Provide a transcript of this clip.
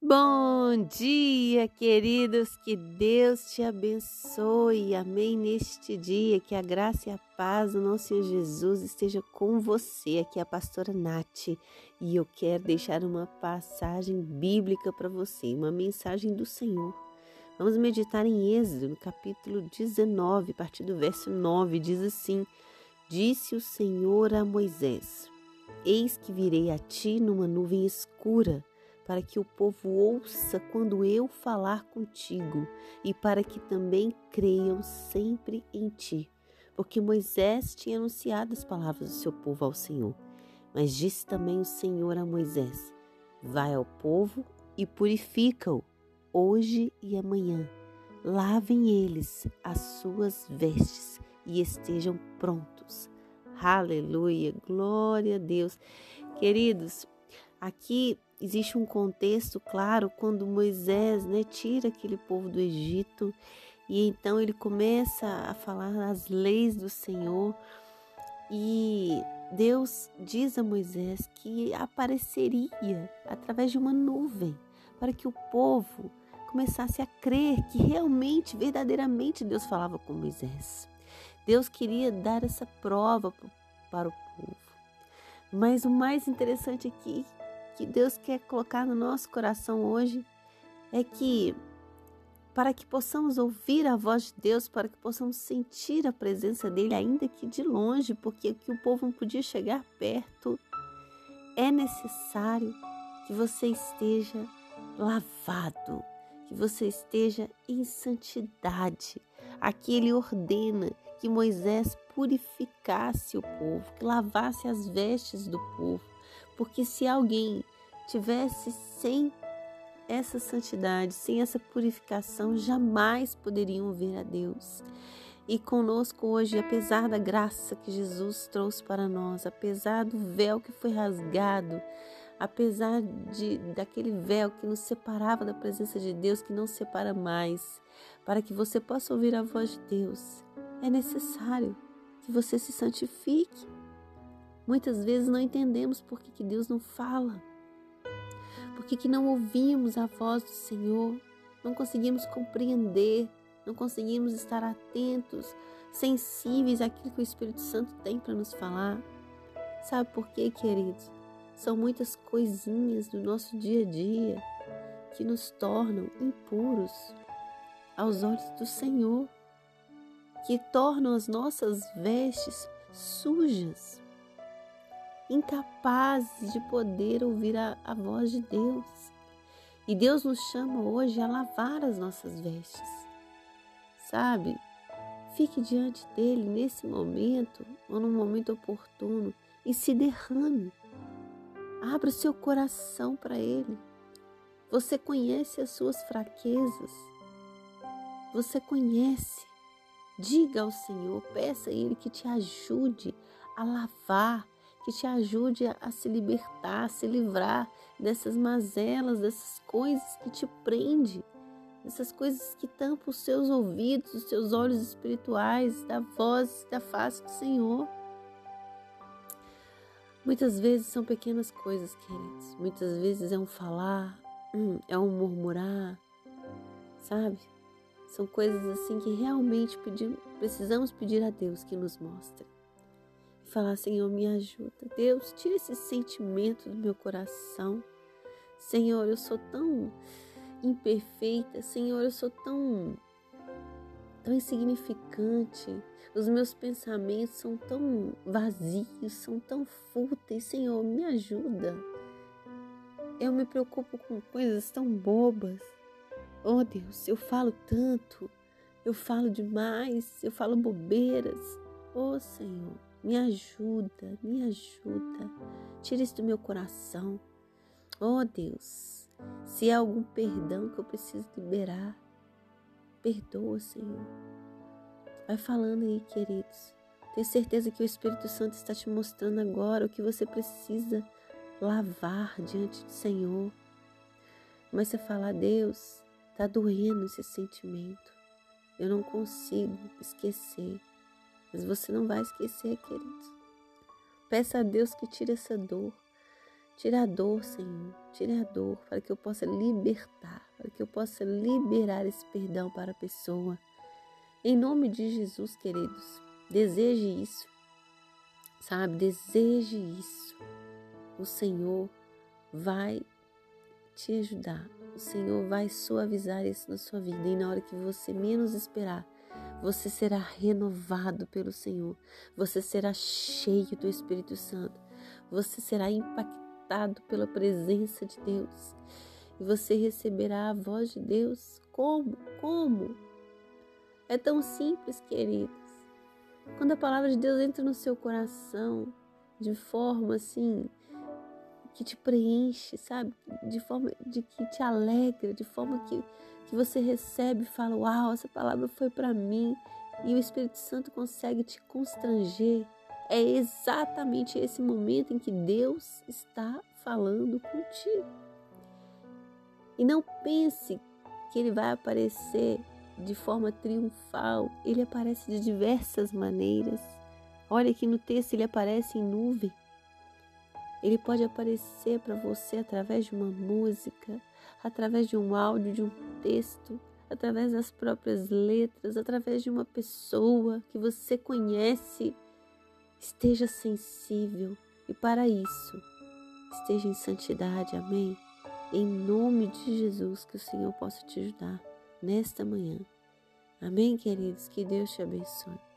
Bom dia, queridos. Que Deus te abençoe. Amém. Neste dia, que a graça e a paz do nosso Senhor Jesus esteja com você. Aqui é a pastora Nath e eu quero deixar uma passagem bíblica para você, uma mensagem do Senhor. Vamos meditar em Êxodo, no capítulo 19, a partir do verso 9. Diz assim: Disse o Senhor a Moisés: Eis que virei a ti numa nuvem escura para que o povo ouça quando eu falar contigo e para que também creiam sempre em ti. Porque Moisés tinha anunciado as palavras do seu povo ao Senhor. Mas disse também o Senhor a Moisés: Vai ao povo e purifica-o, hoje e amanhã. Lavem eles as suas vestes e estejam prontos. Aleluia, glória a Deus. Queridos, aqui existe um contexto claro quando Moisés né, tira aquele povo do Egito e então ele começa a falar as leis do Senhor e Deus diz a Moisés que apareceria através de uma nuvem para que o povo começasse a crer que realmente, verdadeiramente Deus falava com Moisés. Deus queria dar essa prova para o povo. Mas o mais interessante aqui que Deus quer colocar no nosso coração hoje é que para que possamos ouvir a voz de Deus, para que possamos sentir a presença dele, ainda que de longe, porque que o povo não podia chegar perto, é necessário que você esteja lavado, que você esteja em santidade. Aqui ele ordena que Moisés purificasse o povo, que lavasse as vestes do povo, porque se alguém tivesse sem essa santidade, sem essa purificação, jamais poderiam ver a Deus. E conosco hoje, apesar da graça que Jesus trouxe para nós, apesar do véu que foi rasgado, apesar de daquele véu que nos separava da presença de Deus, que não separa mais, para que você possa ouvir a voz de Deus, é necessário que você se santifique. Muitas vezes não entendemos por que, que Deus não fala. Por que, que não ouvimos a voz do Senhor? Não conseguimos compreender, não conseguimos estar atentos, sensíveis àquilo que o Espírito Santo tem para nos falar. Sabe por quê, queridos? São muitas coisinhas do nosso dia a dia que nos tornam impuros aos olhos do Senhor, que tornam as nossas vestes sujas incapazes de poder ouvir a, a voz de Deus. E Deus nos chama hoje a lavar as nossas vestes. Sabe? Fique diante dele nesse momento ou no momento oportuno e se derrame. Abra o seu coração para ele. Você conhece as suas fraquezas. Você conhece. Diga ao Senhor, peça a Ele que te ajude a lavar, que te ajude a, se libertar, a se livrar dessas mazelas, dessas coisas que te prende, dessas coisas que tampam os seus ouvidos, os seus olhos espirituais, da voz, da face do Senhor. Muitas vezes são pequenas coisas, queridos. Muitas vezes é um falar, hum, é um murmurar, sabe? São coisas assim que realmente precisamos pedir a Deus que nos mostre falar: Senhor, me ajuda. Deus, tira esse sentimento do meu coração. Senhor, eu sou tão imperfeita. Senhor, eu sou tão, tão insignificante. Os meus pensamentos são tão vazios, são tão fúteis. Senhor, me ajuda. Eu me preocupo com coisas tão bobas. Oh Deus, eu falo tanto, eu falo demais, eu falo bobeiras. Oh Senhor, me ajuda, me ajuda. Tira isso do meu coração. Oh Deus, se há algum perdão que eu preciso liberar, perdoa, Senhor. Vai falando aí, queridos. Tenho certeza que o Espírito Santo está te mostrando agora o que você precisa lavar diante do Senhor. Mas você fala, Deus, está doendo esse sentimento. Eu não consigo esquecer. Mas você não vai esquecer, queridos. Peça a Deus que tire essa dor, Tira a dor, Senhor. Tira a dor para que eu possa libertar, para que eu possa liberar esse perdão para a pessoa. Em nome de Jesus, queridos, deseje isso. Sabe, deseje isso. O Senhor vai te ajudar. O Senhor vai suavizar isso na sua vida. E na hora que você menos esperar, você será renovado pelo Senhor. Você será cheio do Espírito Santo. Você será impactado pela presença de Deus. E você receberá a voz de Deus. Como? Como? É tão simples, queridos. Quando a palavra de Deus entra no seu coração de forma assim que te preenche, sabe? De forma de que te alegra, de forma que, que você recebe e fala: "Uau, essa palavra foi para mim". E o Espírito Santo consegue te constranger é exatamente esse momento em que Deus está falando contigo. E não pense que ele vai aparecer de forma triunfal, ele aparece de diversas maneiras. Olha aqui no texto, ele aparece em nuvem. Ele pode aparecer para você através de uma música, através de um áudio, de um texto, através das próprias letras, através de uma pessoa que você conhece Esteja sensível e para isso esteja em santidade, amém? Em nome de Jesus, que o Senhor possa te ajudar nesta manhã. Amém, queridos? Que Deus te abençoe.